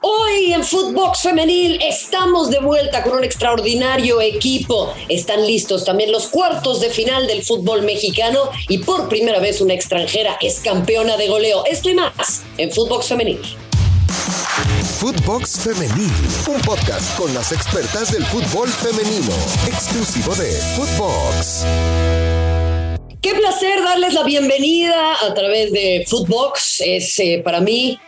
Hoy en Footbox Femenil estamos de vuelta con un extraordinario equipo. Están listos también los cuartos de final del fútbol mexicano y por primera vez una extranjera es campeona de goleo. Esto y más en Footbox Femenil. Footbox Femenil, un podcast con las expertas del fútbol femenino, exclusivo de Footbox. Qué placer darles la bienvenida a través de Footbox. Es eh, para mí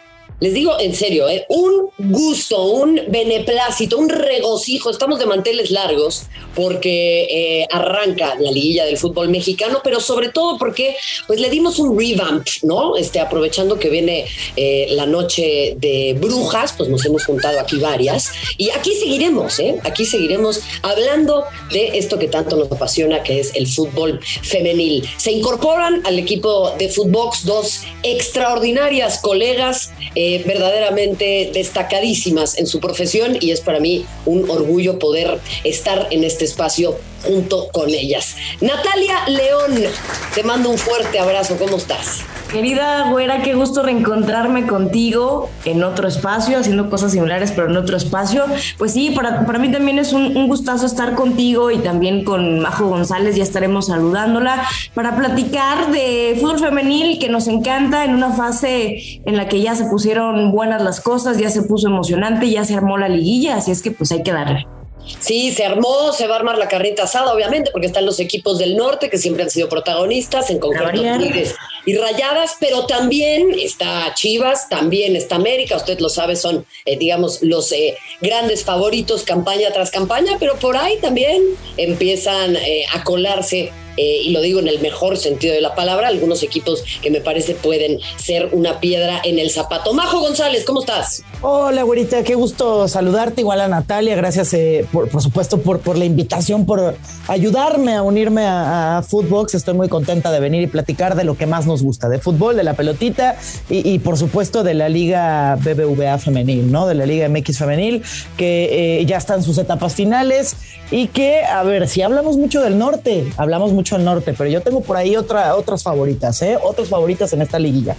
les digo en serio, ¿eh? un gusto, un beneplácito, un regocijo. Estamos de manteles largos porque eh, arranca la liguilla del fútbol mexicano, pero sobre todo porque pues le dimos un revamp, ¿no? Este, aprovechando que viene eh, la noche de brujas, pues nos hemos juntado aquí varias y aquí seguiremos, ¿eh? Aquí seguiremos hablando de esto que tanto nos apasiona, que es el fútbol femenil. Se incorporan al equipo de Footbox dos extraordinarias colegas. Eh, verdaderamente destacadísimas en su profesión y es para mí un orgullo poder estar en este espacio junto con ellas. Natalia León, te mando un fuerte abrazo, ¿cómo estás? Querida güera, qué gusto reencontrarme contigo en otro espacio, haciendo cosas similares, pero en otro espacio. Pues sí, para, para mí también es un, un, gustazo estar contigo y también con Majo González, ya estaremos saludándola para platicar de fútbol femenil que nos encanta en una fase en la que ya se pusieron buenas las cosas, ya se puso emocionante, ya se armó la liguilla, así es que pues hay que darle. Sí, se armó, se va a armar la carrita asada, obviamente, porque están los equipos del norte que siempre han sido protagonistas, en concreto Tigres y Rayadas, pero también está Chivas, también está América, usted lo sabe, son, eh, digamos, los eh, grandes favoritos campaña tras campaña, pero por ahí también empiezan eh, a colarse eh, y lo digo en el mejor sentido de la palabra, algunos equipos que me parece pueden ser una piedra en el zapato. Majo González, ¿cómo estás? Hola, güerita, qué gusto saludarte, igual a Natalia, gracias eh, por, por, supuesto por, por la invitación, por ayudarme a unirme a, a, Footbox, estoy muy contenta de venir y platicar de lo que más nos gusta, de fútbol, de la pelotita y, por supuesto de la Liga BBVA femenil, ¿no? De la Liga MX femenil, que eh, ya están sus etapas finales y que, a ver, si hablamos mucho del norte, hablamos mucho mucho el norte, pero yo tengo por ahí otra, otras favoritas, ¿eh? Otras favoritas en esta liguilla.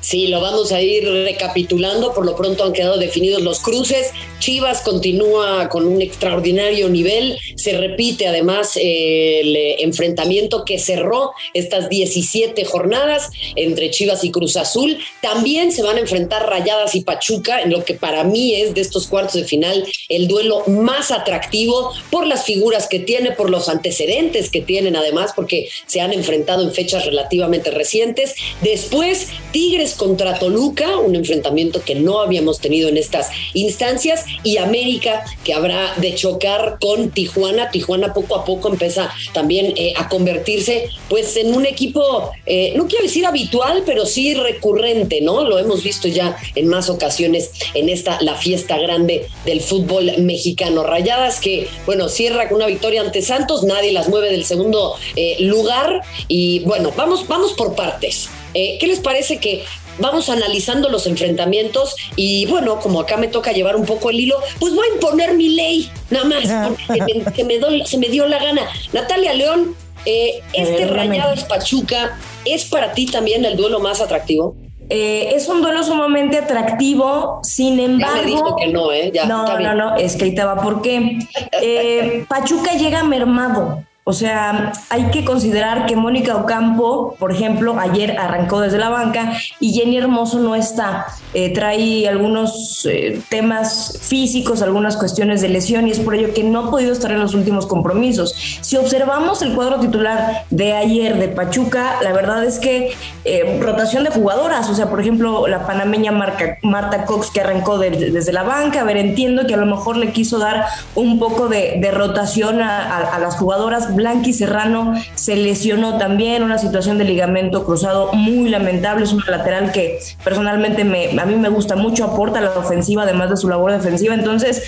Sí, lo vamos a ir recapitulando. Por lo pronto han quedado definidos los cruces. Chivas continúa con un extraordinario nivel. Se repite además el enfrentamiento que cerró estas 17 jornadas entre Chivas y Cruz Azul. También se van a enfrentar Rayadas y Pachuca en lo que para mí es de estos cuartos de final el duelo más atractivo por las figuras que tiene, por los antecedentes que tienen además, porque se han enfrentado en fechas relativamente recientes. Después, Tigres contra Toluca, un enfrentamiento que no habíamos tenido en estas instancias, y América, que habrá de chocar con Tijuana. Tijuana poco a poco empieza también eh, a convertirse pues en un equipo, eh, no quiero decir habitual, pero sí recurrente, ¿no? Lo hemos visto ya en más ocasiones en esta, la fiesta grande del fútbol mexicano. Rayadas que, bueno, cierra con una victoria ante Santos, nadie las mueve del segundo eh, lugar y bueno, vamos, vamos por partes. Eh, ¿Qué les parece que vamos analizando los enfrentamientos y bueno, como acá me toca llevar un poco el hilo, pues voy a imponer mi ley, nada más, porque me, que me do, se me dio la gana. Natalia León, eh, este Rayados Pachuca, ¿es para ti también el duelo más atractivo? Eh, es un duelo sumamente atractivo, sin embargo. Ya me dijo que no, ¿eh? Ya, no, no, no, es que ahí te va. ¿Por qué? Eh, Pachuca llega mermado. O sea, hay que considerar que Mónica Ocampo, por ejemplo, ayer arrancó desde la banca y Jenny Hermoso no está. Eh, trae algunos eh, temas físicos, algunas cuestiones de lesión y es por ello que no ha podido estar en los últimos compromisos. Si observamos el cuadro titular de ayer de Pachuca, la verdad es que eh, rotación de jugadoras, o sea, por ejemplo, la panameña Marta Cox que arrancó de, de, desde la banca, a ver, entiendo que a lo mejor le quiso dar un poco de, de rotación a las jugadoras Blanqui Serrano se lesionó también, una situación de ligamento cruzado muy lamentable, es una lateral que personalmente me, a mí me gusta mucho, aporta a la ofensiva además de su labor defensiva, entonces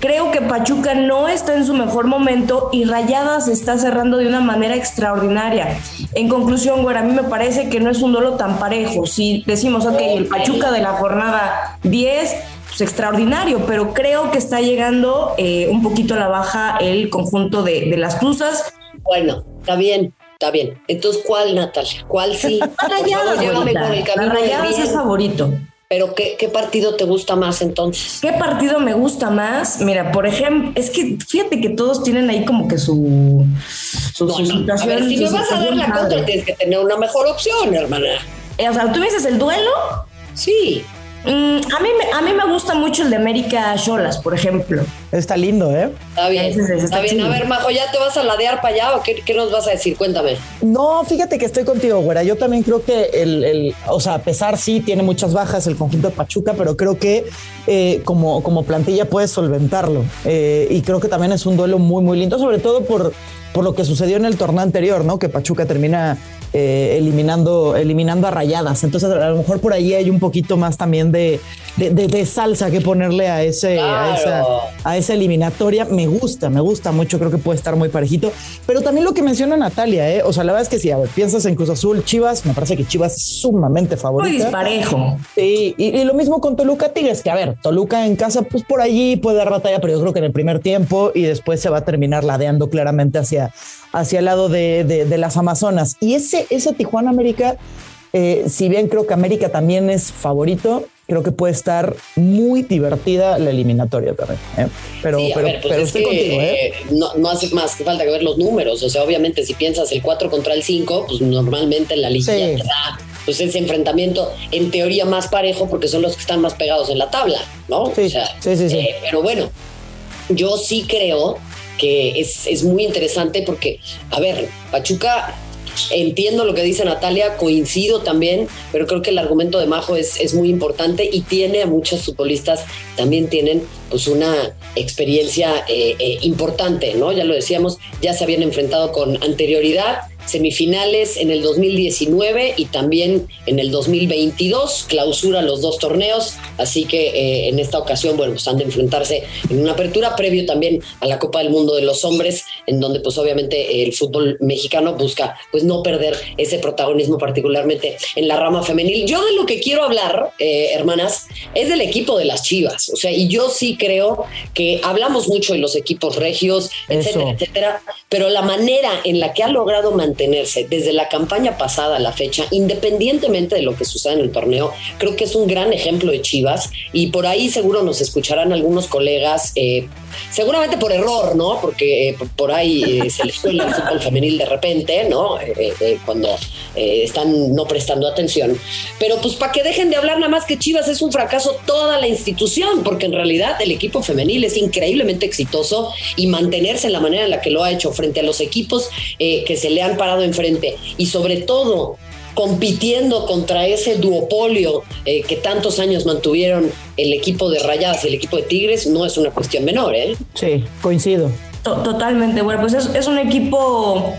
creo que Pachuca no está en su mejor momento y Rayadas está cerrando de una manera extraordinaria. En conclusión, güey, a mí me parece que no es un duelo tan parejo. Si decimos, ok, el Pachuca de la jornada 10 pues, extraordinario, pero creo que está llegando eh, un poquito a la baja el conjunto de, de las cruzas. Bueno, está bien, está bien. Entonces, ¿cuál, Natalia? ¿Cuál sí? Rayadas, llévame con el Rayadas es favorito. Pero ¿qué, ¿qué, partido te gusta más entonces? ¿Qué partido me gusta más? Mira, por ejemplo, es que fíjate que todos tienen ahí como que su, su, no, situación. A ver, si me vas a dar la contra, tienes que tener una mejor opción, hermana. Eh, o sea, ¿tú dices el duelo? Sí. Mm, a, mí, a mí me gusta mucho el de América Cholas, por ejemplo. Está lindo, ¿eh? Está bien. está, bien. A ver, Majo, ¿ya te vas a ladear para allá o qué, qué, nos vas a decir? Cuéntame. No, fíjate que estoy contigo, güera. Yo también creo que el, el o sea, a pesar sí tiene muchas bajas el conjunto de Pachuca, pero creo que eh, como, como plantilla puede solventarlo. Eh, y creo que también es un duelo muy, muy lindo, sobre todo por, por lo que sucedió en el torneo anterior, ¿no? Que Pachuca termina eh, eliminando, eliminando a rayadas. Entonces, a lo mejor por ahí hay un poquito más también de, de, salsa que ponerle a, ese, a, esa, a esa eliminatoria. Me gusta, me gusta mucho. Creo que puede estar muy parejito. Pero también lo que menciona Natalia, ¿eh? O sea, la verdad es que si a ver, piensas en Cruz Azul, Chivas, me parece que Chivas es sumamente favorito. Muy disparejo. Sí, y, y, lo mismo con Toluca Tigres, que a ver, Toluca en casa, pues por allí puede dar batalla, pero yo creo que en el primer tiempo y después se va a terminar ladeando claramente hacia, hacia el lado de, de, las Amazonas. Y ese, ese Tijuana América, eh, si bien creo que América también es favorito, creo que puede estar muy divertida la eliminatoria también. ¿eh? Pero, pero, ver, pues estoy contigo, ¿eh? No, no, hace más que falta que ver los números. O sea, obviamente, si piensas el 4 contra el 5, pues normalmente en la liga te da pues ese enfrentamiento en teoría más parejo porque son los que están más pegados en la tabla, ¿no? Sí, sí, sí, eh, pero bueno, yo sí creo que es, es muy interesante porque, a ver, Pachuca entiendo lo que dice Natalia, coincido también, pero creo que el argumento de Majo es, es muy importante y tiene a muchos futbolistas, también tienen pues una experiencia eh, eh, importante, ¿no? Ya lo decíamos, ya se habían enfrentado con anterioridad semifinales en el 2019 y también en el 2022, clausura los dos torneos, así que eh, en esta ocasión, bueno, pues han de enfrentarse en una apertura previo también a la Copa del Mundo de los Hombres, en donde pues obviamente el fútbol mexicano busca pues no perder ese protagonismo particularmente en la rama femenil. Yo de lo que quiero hablar, eh, hermanas, es del equipo de las Chivas, o sea, y yo sí creo que hablamos mucho de los equipos regios, etcétera, etcétera, pero la manera en la que ha logrado mantener mantenerse desde la campaña pasada a la fecha, independientemente de lo que suceda en el torneo, creo que es un gran ejemplo de Chivas y por ahí seguro nos escucharán algunos colegas, eh, seguramente por error, ¿no? Porque eh, por ahí eh, el fútbol femenil de repente, ¿no? cuando están no prestando atención. Pero pues para que dejen de hablar nada más que Chivas es un fracaso toda la institución, porque en realidad el equipo femenil es increíblemente exitoso y mantenerse en la manera en la que lo ha hecho frente a los equipos que se le han parado enfrente y sobre todo compitiendo contra ese duopolio eh, que tantos años mantuvieron el equipo de Rayadas y el equipo de Tigres, no es una cuestión menor, ¿eh? Sí, coincido. Totalmente, bueno, pues es, es un equipo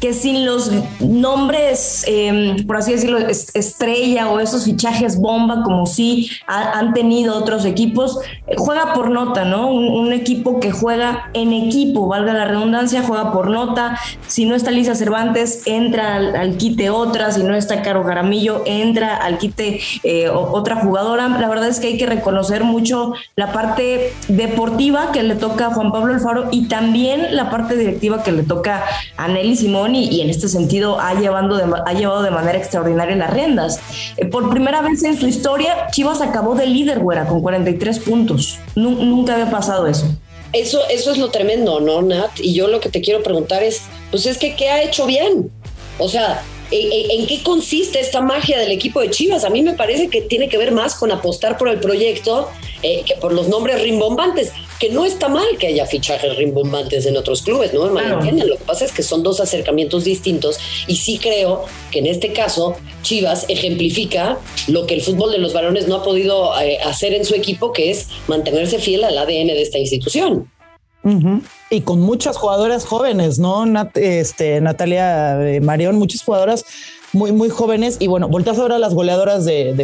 que sin los nombres, em, por así decirlo, estrella o esos fichajes bomba como sí han tenido otros equipos, juega por nota, ¿no? Un, equipo que juega en equipo, valga la redundancia, juega por nota. Si no está Lisa Cervantes, entra al, quite otra, si no está Caro Garamillo, entra al quite eh, otra jugadora. La verdad es que hay que reconocer mucho la parte deportiva que le toca a Juan Pablo Alfaro y también la parte directiva que le toca a Nelly Simón y, en este sentido ha, llevando ha llevado de manera extraordinaria las riendas. Eh, por primera vez en su historia, Chivas acabó de líder, güera, con 43 puntos. nunca había pasado eso. Eso, eso es lo tremendo, ¿no, Nat? Y yo lo que te quiero preguntar es, pues es que, ¿qué ha hecho bien? O sea, ¿En, qué consiste esta magia del equipo de Chivas? A mí me parece que tiene que ver más con apostar por el proyecto eh, que por los nombres rimbombantes, que no está mal que haya fichajes rimbombantes en otros clubes, no me Lo que pasa es que son dos acercamientos distintos y sí creo que en este caso Chivas ejemplifica lo que el fútbol de los varones no ha podido eh, hacer en su equipo, que es mantenerse fiel al ADN de esta institución. Y con muchas jugadoras jóvenes, ¿no? este, Natalia eh, Marión, muchas jugadoras muy, muy jóvenes. Y bueno, volteas ahora a las goleadoras de,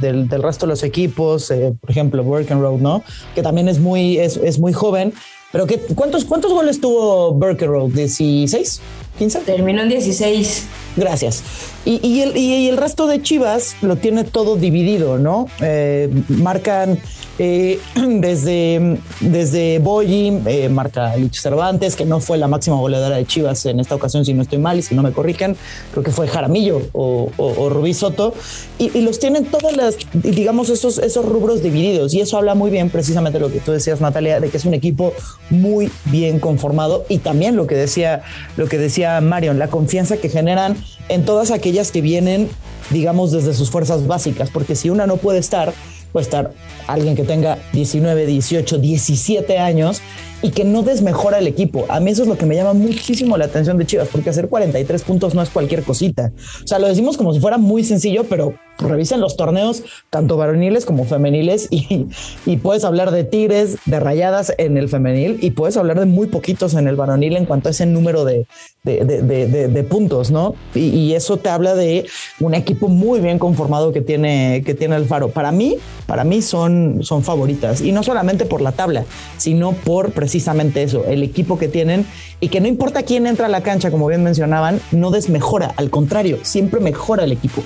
del, resto de los equipos, eh, por ejemplo, Road, ¿no? Que también es muy, es, muy joven. Pero que, ¿cuántos, ¿cuántos goles tuvo Road? ¿16? ¿15? Terminó en 16. Gracias. Y, el, y, el, resto de Chivas lo tiene todo dividido, ¿no? Eh, marcan eh, desde, desde Boyi, eh, marca Lich Cervantes, que no fue la máxima goleadora de Chivas en esta ocasión, si no estoy mal y si no me corrigen, creo que fue Jaramillo o, o, Rubí Soto, y, los tienen todas las, digamos, esos, esos rubros divididos, y eso habla muy bien precisamente lo que tú decías, Natalia, de que es un equipo muy bien conformado, y también lo que decía, lo que decía Marion, la confianza que generan en todas aquellas que vienen, digamos, desde sus fuerzas básicas, porque si una no puede estar, puede estar alguien que tenga 19, 18, 17 años y que no desmejora el equipo. A mí eso es lo que me llama muchísimo la atención de Chivas, porque hacer 43 puntos no es cualquier cosita. O sea, lo decimos como si fuera muy sencillo, pero revisen los torneos, tanto varoniles como femeniles, y, y, puedes hablar de tigres, de rayadas en el femenil, y puedes hablar de muy poquitos en el varonil en cuanto a ese número de, de, de, de puntos, ¿no? Y, y, eso te habla de un equipo muy bien conformado que tiene, que tiene el Faro. Para mí, para mí son, son favoritas, y no solamente por la tabla, sino por precisamente eso, el equipo que tienen, y que no importa quién entra a la cancha, como bien mencionaban, no desmejora, al contrario, siempre mejora el equipo.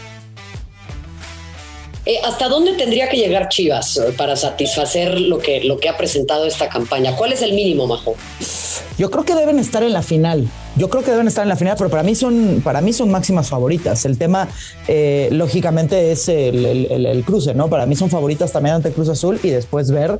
Eh, ¿Hasta dónde tendría que llegar Chivas eh, para satisfacer lo que, lo que ha presentado esta campaña? ¿Cuál es el mínimo, Majo? Yo creo que deben estar en la final. Yo creo que deben estar en la final, pero para mí son, para mí son máximas favoritas. El tema, eh, lógicamente, es el, cruce, ¿no? Para mí son favoritas también ante Cruz Azul y después ver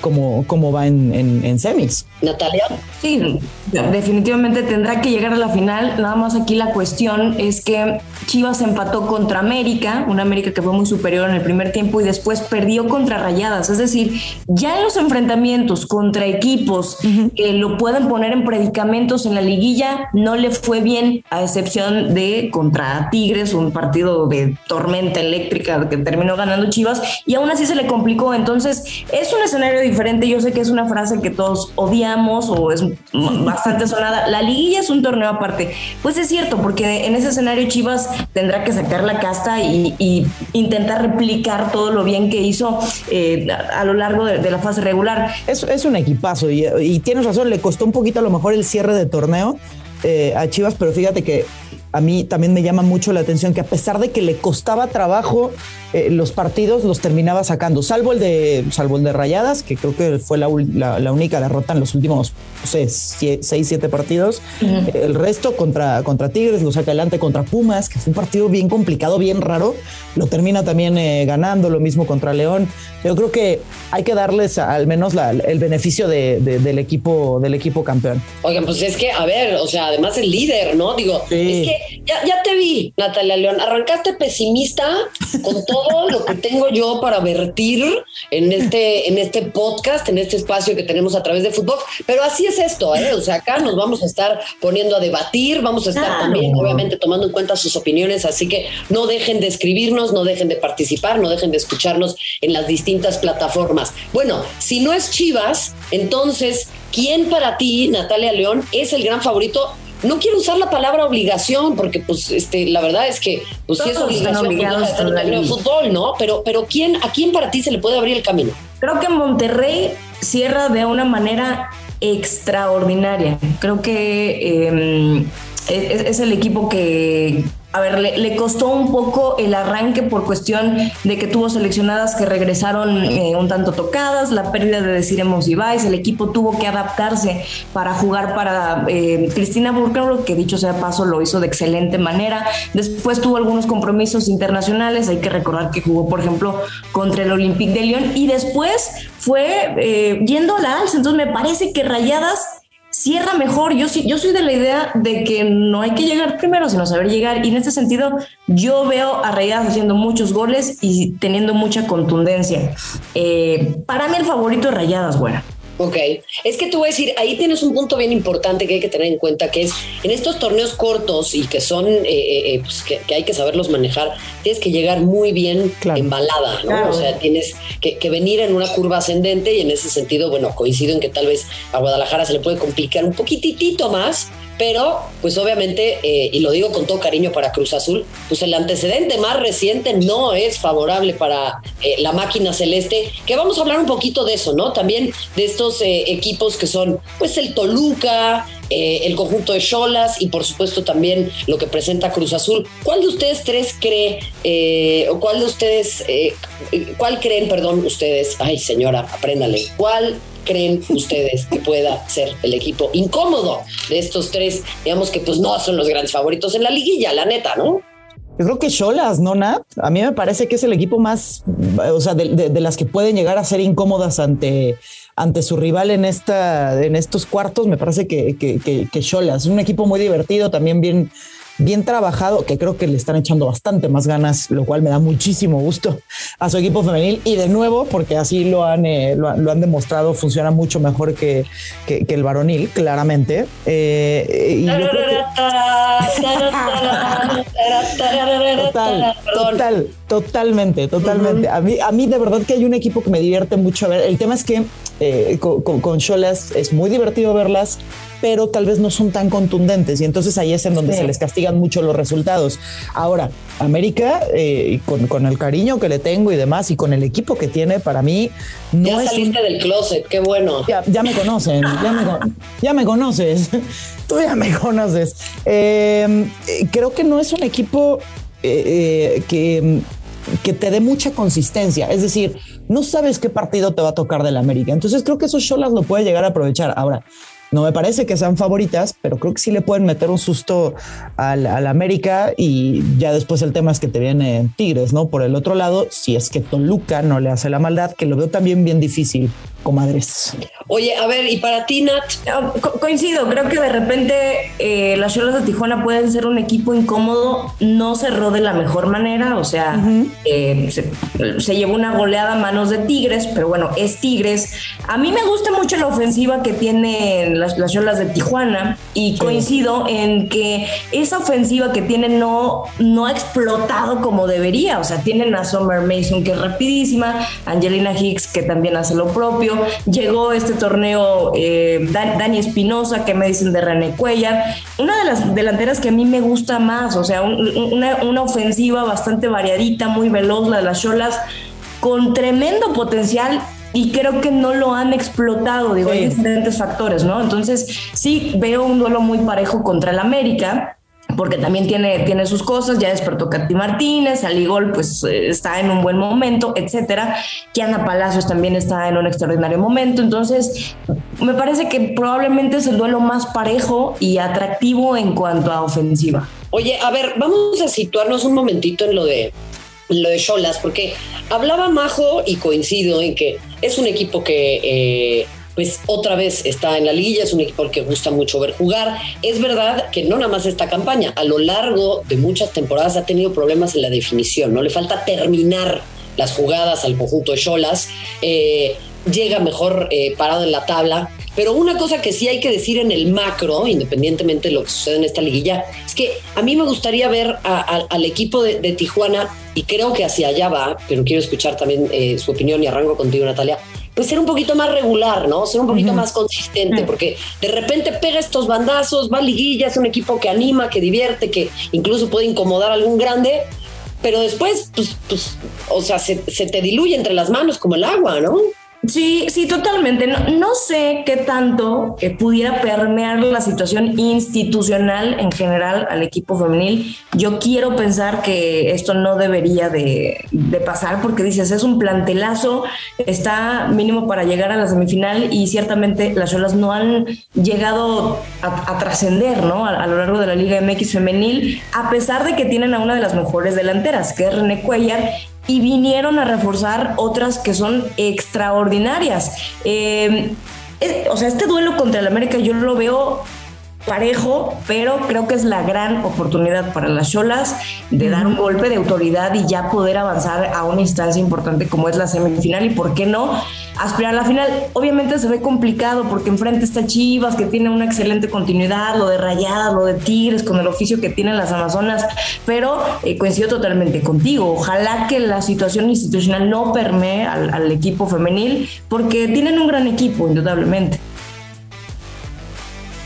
cómo, cómo va en, semis. Natalia. Sí, definitivamente tendrá que llegar a la final. Nada más aquí la cuestión es que Chivas empató contra América, una América que fue muy superior en el primer tiempo y después perdió contra Rayadas. Es decir, ya en los enfrentamientos contra equipos que lo pueden poner en predicamentos en la liguilla, no le fue bien, a excepción de contra Tigres, un partido de tormenta eléctrica que terminó ganando Chivas y aún así se le complicó. Entonces, es un escenario diferente. Yo sé que es una frase que todos odiamos o es bastante sonada. La liguilla es un torneo aparte. Pues es cierto, porque en ese escenario Chivas tendrá que sacar la casta y, intentar replicar todo lo bien que hizo eh, a, lo largo de, la fase regular. Es, es un equipazo y, y, tienes razón, le costó un poquito a lo mejor el cierre de torneo eh, a Chivas, pero fíjate que a mí también me llama mucho la atención que a pesar de que le costaba trabajo eh, los partidos los terminaba sacando, salvo el de, salvo el de Rayadas, que creo que fue la, única derrota en los últimos no sé, seis, siete partidos. El resto contra, contra Tigres, lo saca adelante contra Pumas, que fue un partido bien complicado, bien raro. Lo termina también eh, ganando, lo mismo contra León. Yo creo que hay que darles al menos el beneficio del, equipo, del equipo campeón. Oigan, pues es que, a ver, o sea, además el líder, ¿no? Digo, es que ya, ya te vi, Natalia León, arrancaste pesimista con todo lo que tengo yo para vertir en este, en este podcast, en este espacio que tenemos a través de fútbol. Pero así es esto, ¿eh? O sea, acá nos vamos a estar poniendo a debatir, vamos a estar también, obviamente, tomando en cuenta sus opiniones. Así que no dejen de escribirnos, no dejen de participar, no dejen de escucharnos en las distintas plataformas. Bueno, si no es Chivas, entonces, ¿quién para ti, Natalia León, es el gran favorito? No quiero usar la palabra obligación porque pues este la verdad es que pues si es obligación pues, fútbol no pero pero quién a quién para ti se le puede abrir el camino creo que Monterrey cierra de una manera extraordinaria. Creo que em, es, el equipo que, a ver, le, costó un poco el arranque por cuestión de que tuvo seleccionadas que regresaron eh, un tanto tocadas, la pérdida de Decir Ibáez, el equipo tuvo que adaptarse para jugar para eh, Cristina Burkhardt, que dicho sea paso lo hizo de excelente manera. Después tuvo algunos compromisos internacionales, hay que recordar que jugó, por ejemplo, contra el Olympique de Lyon y después fue eh, yendo a la alza. Entonces me parece que Rayadas cierra mejor. Yo, yo soy de la idea de que no hay que llegar primero, sino saber llegar. Y en este sentido, yo veo a Rayadas haciendo muchos goles y teniendo mucha contundencia. Eh, para mí el favorito es Rayadas, bueno. Ok, es que te voy a decir, ahí tienes un punto bien importante que hay que tener en cuenta, que es en estos torneos cortos y que son, eh, eh, eh, pues que, hay que saberlos manejar, tienes que llegar muy bien embalada, ¿no? O sea, tienes que, que, venir en una curva ascendente y en ese sentido, bueno, coincido en que tal vez a Guadalajara se le puede complicar un poquitito más, pero pues obviamente, eh, y lo digo con todo cariño para Cruz Azul, pues el antecedente más reciente no es favorable para eh, la máquina celeste, que vamos a hablar un poquito de eso, ¿no? También de estos eh, equipos que son pues el Toluca, el conjunto de Cholas y por supuesto también lo que presenta Cruz Azul. ¿Cuál de ustedes tres cree, o cuál de ustedes, cuál creen, perdón, ustedes, ay señora, apréndale, cuál creen ustedes que pueda ser el equipo incómodo de estos tres? Digamos que pues no son los grandes favoritos en la liguilla, la neta, ¿no? Yo creo que Cholas, ¿no, Nat? A mí me parece que es el equipo más, o sea, de, las que pueden llegar a ser incómodas ante, ante su rival en, esta, en estos cuartos. Me parece que, que, que, que es un equipo muy divertido, también bien, bien trabajado, que creo que le están echando bastante más ganas, lo cual me da muchísimo gusto a su equipo femenil. Y de nuevo, porque así lo han, eh, lo, han demostrado, funciona mucho mejor que, que, el varonil, claramente. Eh, total, total, totalmente, totalmente. a, mí, a mí de verdad que hay un equipo que me divierte mucho a ver. El tema es que eh, con, con, es muy divertido verlas pero tal vez no son tan contundentes y entonces ahí es en donde se les castigan mucho los resultados. Ahora, América, eh, con, el cariño que le tengo y demás y con el equipo que tiene, para mí no ya saliste del closet, qué bueno. Ya, me conocen, ya me, conoces, tú ya me conoces. Em, creo que no es un equipo eh, eh, que que te dé mucha consistencia. Es decir, no sabes qué partido te va a tocar del América. Entonces creo que esos Cholas lo puede llegar a aprovechar. Ahora, no me parece que sean favoritas, pero creo que sí le pueden meter un susto al, América y ya después el tema es que te viene Tigres, ¿no? Por el otro lado, si es que Toluca no le hace la maldad, que lo veo también bien difícil comadres. Oye, a ver, ¿y para ti, Nat? coincido, creo que de repente eh, las Cholas de Tijuana pueden ser un equipo incómodo, no cerró de la mejor manera, o sea, eh, se, llevó una goleada a manos de Tigres, pero bueno, es Tigres. A mí me gusta mucho la ofensiva que tienen las, las Cholas de Tijuana y coincido en que esa ofensiva que tienen no, no ha explotado como debería, o sea, tienen a Summer Mason que es rapidísima, Angelina Hicks que también hace lo propio, Llegó este torneo eh, Dani Espinosa, que me dicen de René Cuellar. Una de las delanteras que a mí me gusta más, o sea, una, ofensiva bastante variadita, muy veloz, la de las Cholas, con tremendo potencial y creo que no lo han explotado, digo, hay diferentes factores, ¿no? Entonces, sí veo un duelo muy parejo contra el América porque también tiene, tiene sus cosas, ya despertó Katy Martínez, Aligol pues eh, está en un buen momento, etcétera. Kiana Palacios también está en un extraordinario momento, entonces me parece que probablemente es el duelo más parejo y atractivo en cuanto a ofensiva. Oye, a ver, vamos a situarnos un momentito en lo de lo de Cholas, porque hablaba Majo y coincido en que es un equipo que eh, pues otra vez está en la liga, es un equipo al que gusta mucho ver jugar. Es verdad que no nada más esta campaña, a lo largo de muchas temporadas ha tenido problemas en la definición, ¿no? Le falta terminar las jugadas al conjunto de Cholas. Eh, llega mejor eh, parado en la tabla. Pero una cosa que sí hay que decir en el macro, independientemente de lo que sucede en esta liguilla, es que a mí me gustaría ver al equipo de, Tijuana, y creo que hacia allá va, pero quiero escuchar también eh, su opinión y arranco contigo, Natalia, pues ser un poquito más regular, ¿no? Ser un poquito más consistente, porque de repente pega estos bandazos, va liguilla, es un equipo que anima, que divierte, que incluso puede incomodar a algún grande, pero después, pues, pues o sea, se, se te diluye entre las manos como el agua, ¿no? Sí, sí, totalmente. No, sé qué tanto pudiera permear la situación institucional en general al equipo femenil. Yo quiero pensar que esto no debería de, pasar porque dices, es un plantelazo, está mínimo para llegar a la semifinal y ciertamente las olas no han llegado a, trascender ¿no? A, lo largo de la Liga MX femenil, a pesar de que tienen a una de las mejores delanteras, que es René Cuellar, y vinieron a reforzar otras que son extraordinarias. Eh, o sea, este duelo contra el América yo lo veo parejo, pero creo que es la gran oportunidad para las Cholas de dar un golpe de autoridad y ya poder avanzar a una instancia importante como es la semifinal y por qué no aspirar a la final. Obviamente se ve complicado porque enfrente está Chivas que tiene una excelente continuidad, lo de Rayadas, lo de Tigres con el oficio que tienen las Amazonas, pero eh, coincido totalmente contigo. Ojalá que la situación institucional no permee al, al equipo femenil porque tienen un gran equipo, indudablemente.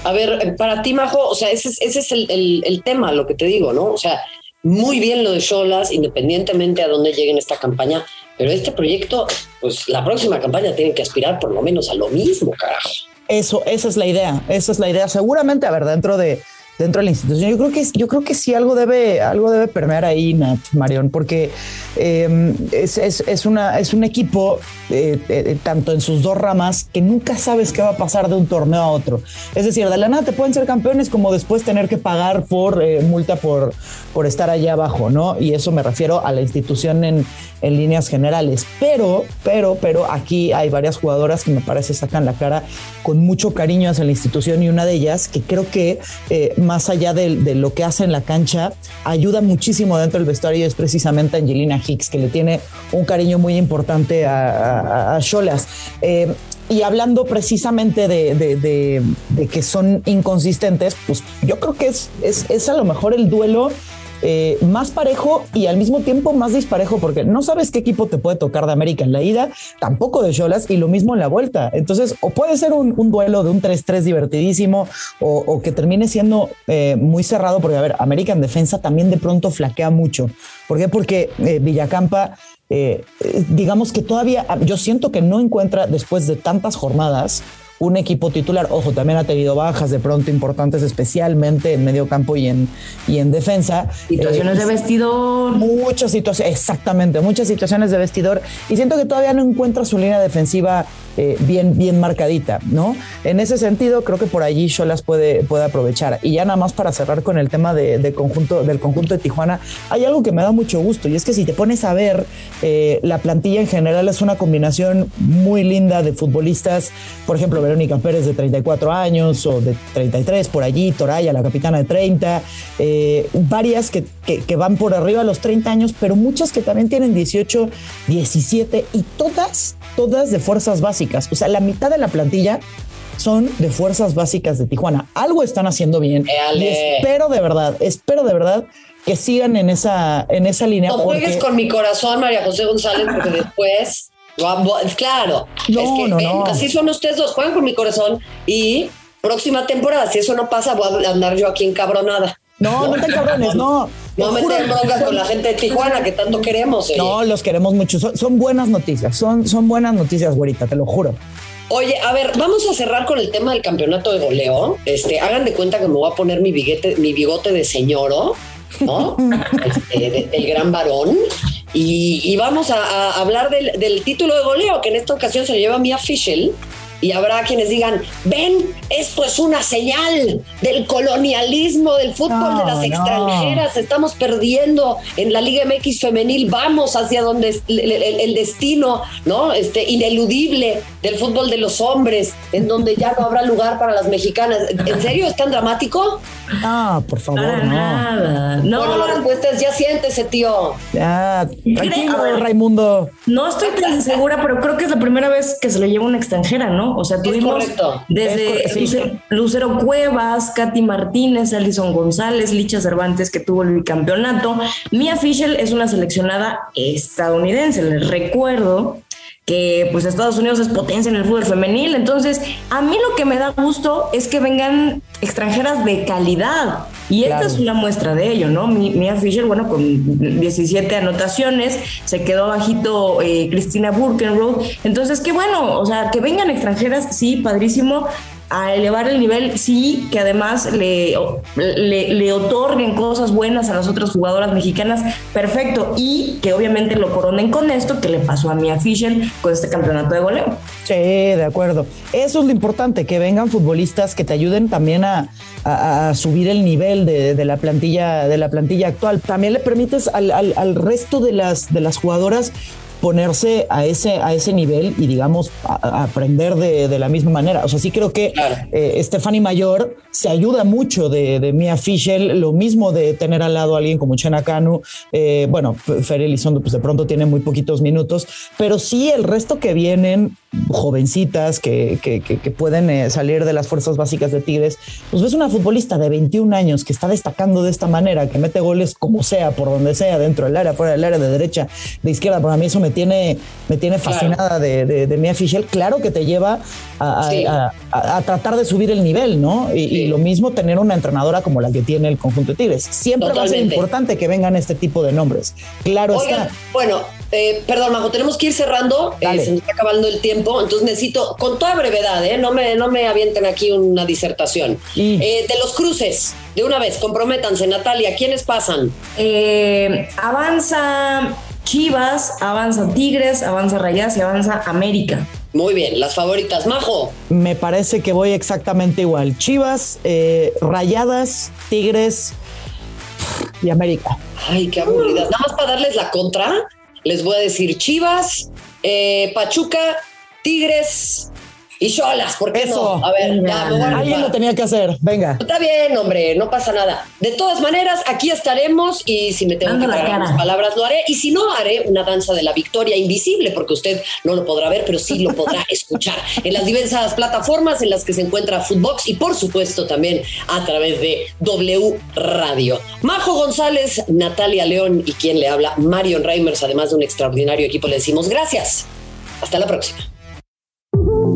A ver, para ti, Majo, o sea, ese, es el, tema, lo que te digo, ¿no? O sea, muy bien lo de Cholas, independientemente a dónde llegue en esta campaña, pero este proyecto, pues la próxima campaña tiene que aspirar por lo menos a lo mismo, carajo. Eso, esa es la idea, esa es la idea. Seguramente, a ver, dentro de, dentro de la institución. Yo creo que yo creo que sí algo debe algo debe permear ahí, Nat Marión, porque eh, es, es, es, una es un equipo eh, eh, tanto en sus dos ramas que nunca sabes qué va a pasar de un torneo a otro. Es decir, de la nada te pueden ser campeones como después tener que pagar por multa por por estar allá abajo, ¿no? Y eso me refiero a la institución en, en líneas generales. Pero, pero, pero aquí hay varias jugadoras que me parece sacan la cara con mucho cariño hacia la institución y una de ellas que creo que más allá de, de, lo que hace en la cancha, ayuda muchísimo dentro del vestuario es precisamente Angelina Hicks, que le tiene un cariño muy importante a Cholas. Eh, y hablando precisamente de, de, de, de, que son inconsistentes, pues yo creo que es, es, es a lo mejor el duelo eh, más parejo y al mismo tiempo más disparejo, porque no sabes qué equipo te puede tocar de América en la ida, tampoco de Cholas y lo mismo en la vuelta. Entonces, o puede ser un, duelo de un 3-3 divertidísimo o, que termine siendo eh, muy cerrado, porque a ver, América en defensa también de pronto flaquea mucho. ¿Por qué? Porque eh, Villacampa digamos que todavía yo siento que no encuentra después de tantas jornadas un equipo titular. Ojo, también ha tenido bajas de pronto importantes, especialmente en medio campo y en, y en defensa. Situaciones eh, de vestidor. Muchas situaciones, exactamente, muchas situaciones de vestidor. Y siento que todavía no encuentra su línea defensiva eh, bien, bien marcadita, ¿no? En ese sentido, creo que por allí Cholas puede, puede aprovechar. Y ya nada más para cerrar con el tema de, de conjunto, del conjunto de Tijuana, hay algo que me da mucho gusto y es que si te pones a ver, eh, la plantilla en general es una combinación muy linda de futbolistas, por ejemplo, Verónica Pérez de 34 años o de 33 por allí, Toraya, la capitana de 30, eh, varias que, que, que, van por arriba a los 30 años, pero muchas que también tienen 18, 17 y todas, todas de fuerzas básicas. O sea, la mitad de la plantilla son de fuerzas básicas de Tijuana. Algo están haciendo bien. Y espero de verdad, espero de verdad que sigan en esa, en esa línea. No porque... juegues con mi corazón, María José González, porque después Claro, no, es que no, ven, no. así son ustedes dos, juegan con mi corazón y próxima temporada, si eso no pasa, voy a andar yo aquí encabronada. No, no te cabrones, no. No meter broncas con la gente de Tijuana que tanto queremos. Eh. No, los queremos mucho. Son, son, buenas noticias, son, son buenas noticias, güerita, te lo juro. Oye, a ver, vamos a cerrar con el tema del campeonato de goleo. Este, hagan de cuenta que me voy a poner mi bigote, mi bigote de señoro, ¿no? este, de, del gran varón. Y, y vamos a, hablar del, del, título de goleo, que en esta ocasión se lo lleva Mia Fischel. Y habrá quienes digan, ven, esto es una señal del colonialismo del fútbol no, de las extranjeras, no. estamos perdiendo en la Liga MX femenil, vamos hacia donde es el, el, el, destino, ¿no? Este ineludible del fútbol de los hombres, en donde ya no habrá lugar para las mexicanas. ¿En serio es tan dramático? No, por favor, Para no. nada. No, Bueno, la respuesta es ya siéntese, tío. Ya, tranquilo, Creo- Raimundo. No estoy tan segura, pero creo que es la primera vez que se lo lleva una extranjera, ¿no? O sea, tuvimos desde Es correcto, sí. Luce- Lucero Cuevas, Katy Martínez, Alison González, Licha Cervantes, que tuvo el bicampeonato. Mia Fischel es una seleccionada estadounidense, les recuerdo que pues Estados Unidos es potencia en el fútbol femenil, entonces a mí lo que me da gusto es que vengan extranjeras de calidad y Claro. esta es una muestra de ello, ¿no? Mi- Mia Fisher, bueno, con 17 anotaciones, se quedó bajito eh, Cristina Burkenroth, entonces qué bueno, o sea, que vengan extranjeras, sí, padrísimo, a elevar el nivel, sí, que además le, le, otorguen cosas buenas a las otras jugadoras mexicanas, perfecto, y que obviamente lo coronen con esto que le pasó a Mia Fisher con este campeonato de goleo. Sí, de acuerdo. Eso es lo importante, que vengan futbolistas que te ayuden también a, a, subir el nivel de, de, la plantilla, de la plantilla actual. También le permites al, al, al resto de las, de las jugadoras ponerse a ese, a ese nivel y digamos a, a aprender de, de, la misma manera. O sea, sí creo que claro. eh, Stephanie Mayor se ayuda mucho de, de Mia Fischel, lo mismo de tener al lado a alguien como Chena Kanu, eh, bueno, Fer Elizondo pues de pronto tiene muy poquitos minutos, pero sí el resto que vienen jovencitas que, que, que, pueden eh, salir de las fuerzas básicas de Tigres, pues ves una futbolista de 21 años que está destacando de esta manera, que mete goles como sea, por donde sea, dentro del área, fuera del área, de derecha, de izquierda. Para mí eso me tiene, me tiene fascinada de, de, de Mia Fischel. Claro que te lleva a, a, tratar de subir el nivel, ¿no? Y, lo mismo tener una entrenadora como la que tiene el conjunto de Tigres. Siempre va a ser importante que vengan este tipo de nombres. Claro está. Bueno, eh, perdón, Majo, tenemos que ir cerrando. Eh, se nos está acabando el tiempo. Entonces necesito, con toda brevedad, ¿eh? no, me, no me avienten aquí una disertación. de los cruces, de una vez, comprométanse, Natalia, ¿quiénes pasan? avanza Chivas, avanza Tigres, avanza Rayas y avanza América. Muy bien, las favoritas, Majo. Me parece que voy exactamente igual. Chivas, Rayadas, Tigres y América. Ay, qué aburridas. Nada más para darles la contra les voy a decir Chivas, eh, Pachuca, Tigres, y solas, ¿por qué Eso. no? A ver, ya, Alguien lo tenía que hacer, venga. Está bien, hombre, no pasa nada. De todas maneras, aquí estaremos y si me tengo que pagar las palabras, lo haré. Y si no, haré una danza de la victoria invisible, porque usted no lo podrá ver, pero sí lo podrá escuchar en las diversas plataformas en las que se encuentra Footbox y, por supuesto, también a través de W Radio. Majo González, Natalia León y quien le habla, Marion Reimers, además de un extraordinario equipo, le decimos gracias. Hasta la próxima.